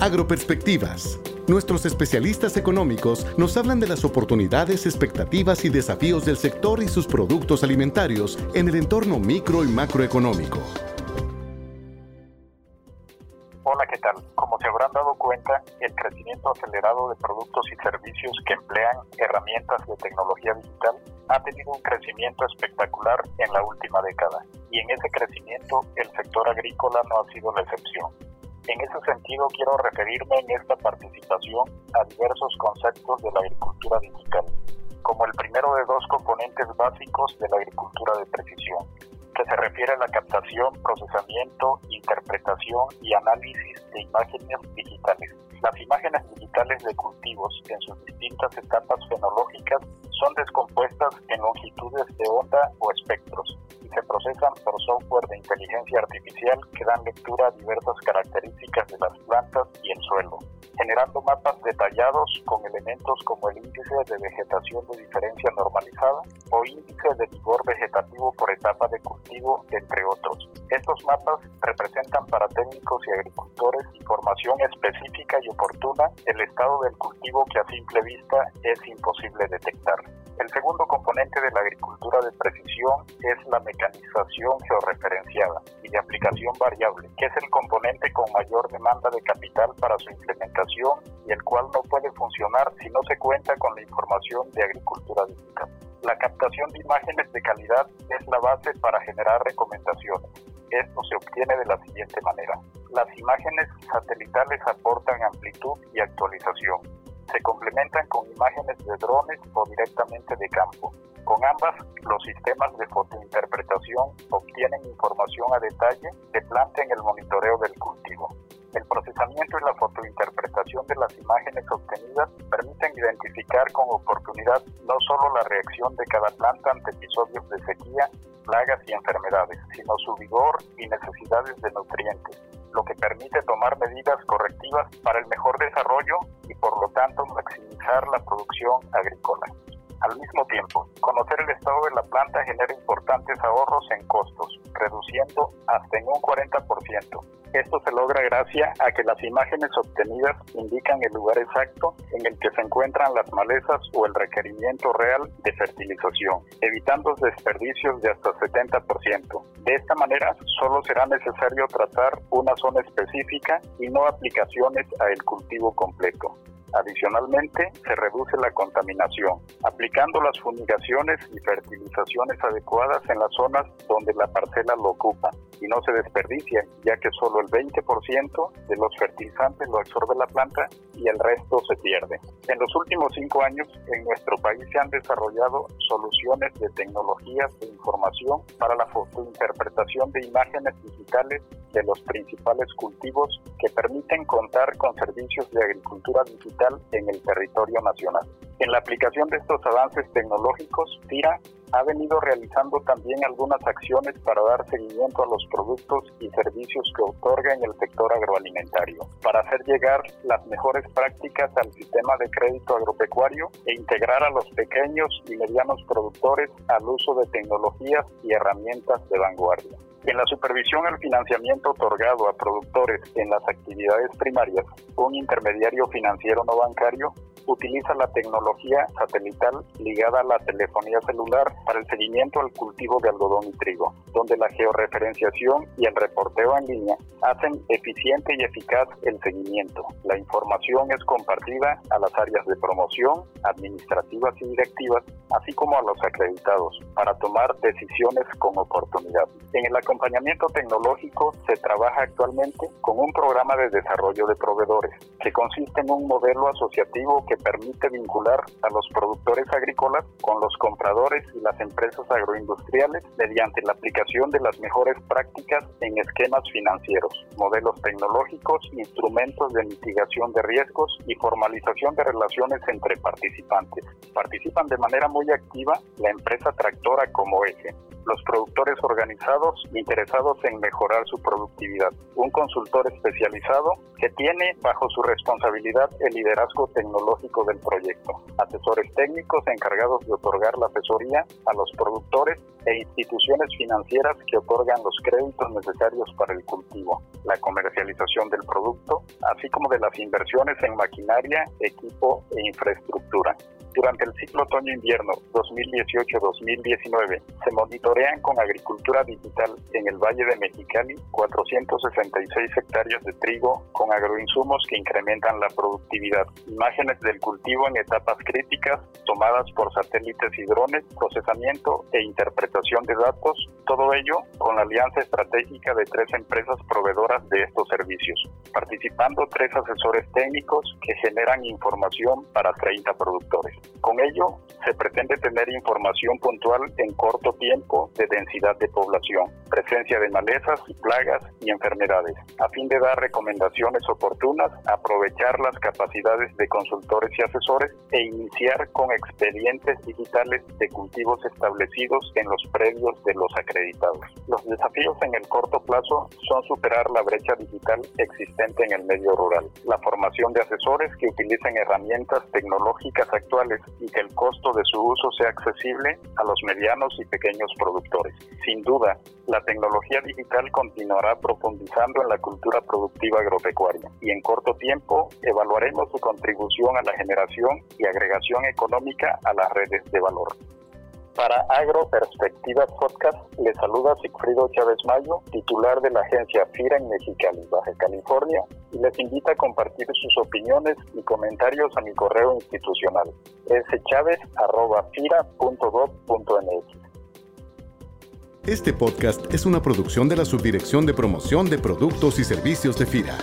Agroperspectivas. Nuestros especialistas económicos nos hablan de las oportunidades, expectativas y desafíos del sector y sus productos alimentarios en el entorno micro y macroeconómico. Hola, ¿qué tal? Como se habrán dado cuenta, el crecimiento acelerado de productos y servicios que emplean herramientas de tecnología digital ha tenido un crecimiento espectacular en la última década y en ese crecimiento el sector agrícola no ha sido la excepción. En ese sentido, quiero referirme en esta participación a diversos conceptos de la agricultura digital, como el primero de dos componentes básicos de la agricultura de precisión, que se refiere a la captación, procesamiento, interpretación y análisis de imágenes digitales. Las imágenes digitales de cultivos en sus distintas etapas fenológicas son descompuestas en longitudes de onda o espectros y se procesan por software de inteligencia artificial que dan lectura a diversas características de las plantas y el suelo, generando mapas detallados con elementos como el índice de vegetación de diferencia normalizada o índice de vigor vegetativo por etapa de cultivo, entre otros. Estos mapas representan para técnicos y agricultores información específica y oportuna del estado del cultivo que a simple vista es imposible detectar. El segundo componente de la agricultura de precisión es la mecanización georreferenciada y de aplicación variable, que es el componente con mayor demanda de capital para su implementación y el cual no puede funcionar si no se cuenta con la información de agricultura digital. La captación de imágenes de calidad es la base para generar recomendaciones. Esto se obtiene de la siguiente manera. Las imágenes satelitales aportan amplitud y actualización se complementan con imágenes de drones o directamente de campo. Con ambas, los sistemas de fotointerpretación obtienen información a detalle de planta en el monitoreo del cultivo. El procesamiento y la fotointerpretación de las imágenes obtenidas permiten identificar con oportunidad no solo la reacción de cada planta ante episodios de sequía, plagas y enfermedades, sino su vigor y necesidades de nutrientes, lo que permite tomar medidas correctivas para el mejor desarrollo y por lo tanto maximizar la producción agrícola. Al mismo tiempo, conocer el estado de la planta genera importantes ahorros en costos, reduciendo hasta en un 40%. Esto se logra gracias a que las imágenes obtenidas indican el lugar exacto en el que se encuentran las malezas o el requerimiento real de fertilización, evitando desperdicios de hasta 70%. De esta manera, solo será necesario tratar una zona específica y no aplicaciones a el cultivo completo. Adicionalmente, se reduce la contaminación, aplicando las fumigaciones y fertilizaciones adecuadas en las zonas donde la parcela lo ocupa y no se desperdicia, ya que solo el 20% de los fertilizantes lo absorbe la planta y el resto se pierde. En los últimos cinco años, en nuestro país se han desarrollado soluciones de tecnologías de información para la fotointerpretación de imágenes digitales de los principales cultivos que permiten contar con servicios de agricultura digital en el territorio nacional. En la aplicación de estos avances tecnológicos, TIRA ha venido realizando también algunas acciones para dar seguimiento a los productos y servicios que otorga en el sector agroalimentario, para hacer llegar las mejores prácticas al sistema de crédito agropecuario e integrar a los pequeños y medianos productores al uso de tecnologías y herramientas de vanguardia. En la supervisión al financiamiento otorgado a productores en las actividades primarias, un intermediario financiero no bancario utiliza la tecnología satelital ligada a la telefonía celular para el seguimiento al cultivo de algodón y trigo, donde la georreferenciación y el reporteo en línea hacen eficiente y eficaz el seguimiento. La información es compartida a las áreas de promoción, administrativas y directivas, así como a los acreditados, para tomar decisiones con oportunidad. En el acompañamiento tecnológico se trabaja actualmente con un programa de desarrollo de proveedores, que consiste en un modelo asociativo que permite vincular a los productores agrícolas con los compradores y las empresas agroindustriales mediante la aplicación de las mejores prácticas en esquemas financieros, modelos tecnológicos, instrumentos de mitigación de riesgos y formalización de relaciones entre participantes. Participan de manera muy activa la empresa tractora como eje, los productores organizados interesados en mejorar su productividad, un consultor especializado que tiene bajo su responsabilidad el liderazgo tecnológico del proyecto, asesores técnicos encargados de otorgar la asesoría a los productores e instituciones financieras que otorgan los créditos necesarios para el cultivo, la comercialización del producto, así como de las inversiones en maquinaria, equipo e infraestructura. Durante el ciclo otoño-invierno 2018-2019 se monitorean con agricultura digital en el Valle de Mexicali 466 hectáreas de trigo con agroinsumos que incrementan la productividad, imágenes del cultivo en etapas críticas tomadas por satélites y drones, procesamiento e interpretación de datos, todo ello con la alianza estratégica de tres empresas proveedoras de estos servicios, participando tres asesores técnicos que generan información para 30 productores. Con ello, se pretende tener información puntual en corto tiempo de densidad de población, presencia de malezas plagas y enfermedades, a fin de dar recomendaciones oportunas, aprovechar las capacidades de consultores y asesores e iniciar con expedientes digitales de cultivos establecidos en los predios de los acreditados. Los desafíos en el corto plazo son superar la brecha digital existente en el medio rural, la formación de asesores que utilicen herramientas tecnológicas actuales y que el costo de su uso sea accesible a los medianos y pequeños productores. Sin duda, la tecnología digital continuará profundizando en la cultura productiva agropecuaria y en corto tiempo evaluaremos su contribución a la generación y agregación económica a las redes de valor. Para Agro Perspectivas Podcast, le saluda Sigfrido Chávez Mayo, titular de la agencia FIRA en Mexicali, Baja California, y les invita a compartir sus opiniones y comentarios a mi correo institucional, schavez.fira.gov.mx. Este podcast es una producción de la Subdirección de Promoción de Productos y Servicios de FIRA.